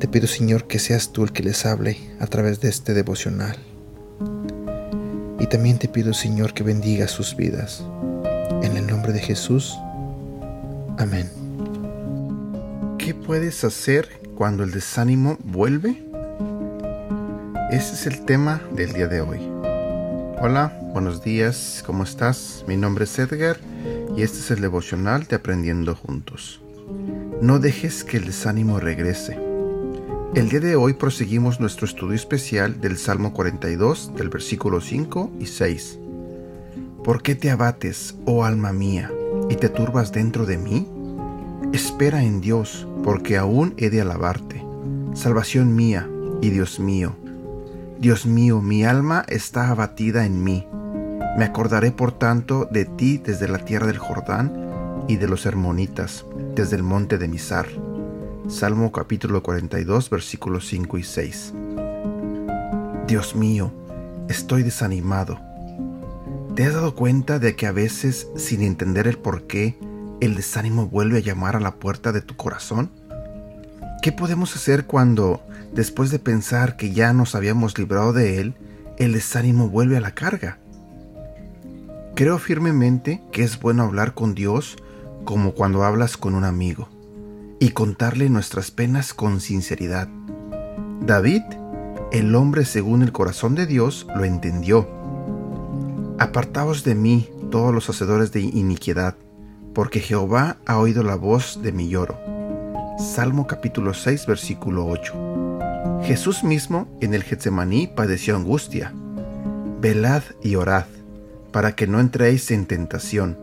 Te pido, Señor, que seas tú el que les hable a través de este devocional. Y también te pido, Señor, que bendiga sus vidas. En el nombre de Jesús. Amén. ¿Qué puedes hacer cuando el desánimo vuelve? Ese es el tema del día de hoy. Hola, buenos días, ¿cómo estás? Mi nombre es Edgar y este es el devocional de Aprendiendo Juntos. No dejes que el desánimo regrese. El día de hoy proseguimos nuestro estudio especial del Salmo 42, del versículo 5 y 6. ¿Por qué te abates, oh alma mía, y te turbas dentro de mí? Espera en Dios, porque aún he de alabarte, salvación mía y Dios mío. Dios mío, mi alma está abatida en mí. Me acordaré por tanto de ti desde la tierra del Jordán y de los hermonitas, desde el monte de Misar. Salmo capítulo 42 versículos 5 y 6. Dios mío, estoy desanimado. ¿Te has dado cuenta de que a veces, sin entender el por qué, el desánimo vuelve a llamar a la puerta de tu corazón? ¿Qué podemos hacer cuando, después de pensar que ya nos habíamos librado de él, el desánimo vuelve a la carga? Creo firmemente que es bueno hablar con Dios como cuando hablas con un amigo y contarle nuestras penas con sinceridad. David, el hombre según el corazón de Dios, lo entendió. Apartaos de mí todos los hacedores de iniquidad, porque Jehová ha oído la voz de mi lloro. Salmo capítulo 6 versículo 8. Jesús mismo en el Getsemaní padeció angustia. Velad y orad, para que no entréis en tentación.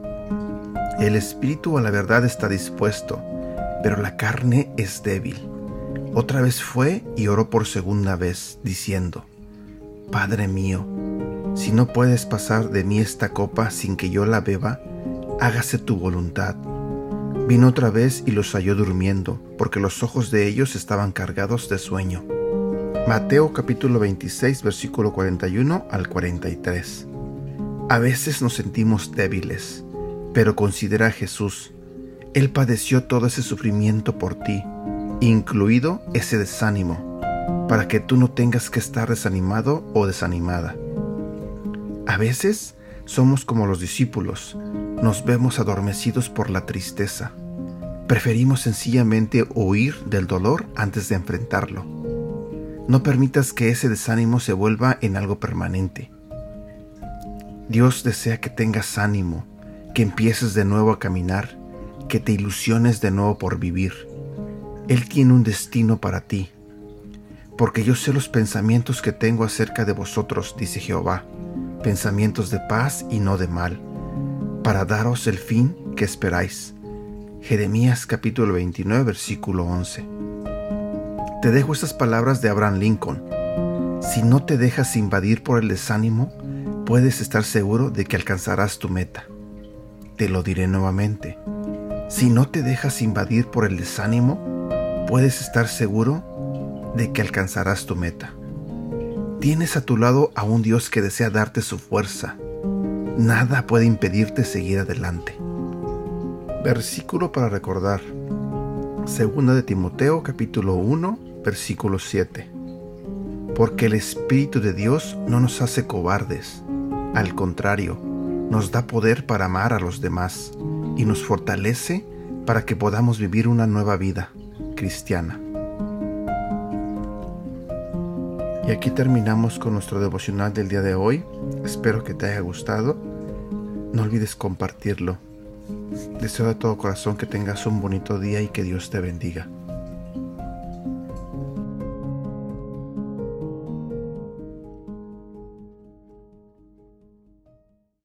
El espíritu a la verdad está dispuesto, pero la carne es débil. Otra vez fue y oró por segunda vez, diciendo, Padre mío, si no puedes pasar de mí esta copa sin que yo la beba, hágase tu voluntad. Vino otra vez y los halló durmiendo, porque los ojos de ellos estaban cargados de sueño. Mateo capítulo 26 versículo 41 al 43. A veces nos sentimos débiles, pero considera a Jesús. Él padeció todo ese sufrimiento por ti, incluido ese desánimo, para que tú no tengas que estar desanimado o desanimada. A veces somos como los discípulos, nos vemos adormecidos por la tristeza. Preferimos sencillamente huir del dolor antes de enfrentarlo. No permitas que ese desánimo se vuelva en algo permanente. Dios desea que tengas ánimo, que empieces de nuevo a caminar, que te ilusiones de nuevo por vivir. Él tiene un destino para ti. Porque yo sé los pensamientos que tengo acerca de vosotros, dice Jehová, pensamientos de paz y no de mal, para daros el fin que esperáis. Jeremías capítulo 29 versículo 11. Te dejo estas palabras de Abraham Lincoln. Si no te dejas invadir por el desánimo, puedes estar seguro de que alcanzarás tu meta. Te lo diré nuevamente. Si no te dejas invadir por el desánimo, puedes estar seguro de que alcanzarás tu meta. Tienes a tu lado a un Dios que desea darte su fuerza. Nada puede impedirte seguir adelante. Versículo para recordar. Segunda de Timoteo capítulo 1 versículo 7. Porque el Espíritu de Dios no nos hace cobardes. Al contrario, nos da poder para amar a los demás y nos fortalece para que podamos vivir una nueva vida cristiana. Y aquí terminamos con nuestro devocional del día de hoy. Espero que te haya gustado. No olvides compartirlo. Deseo de todo corazón que tengas un bonito día y que Dios te bendiga.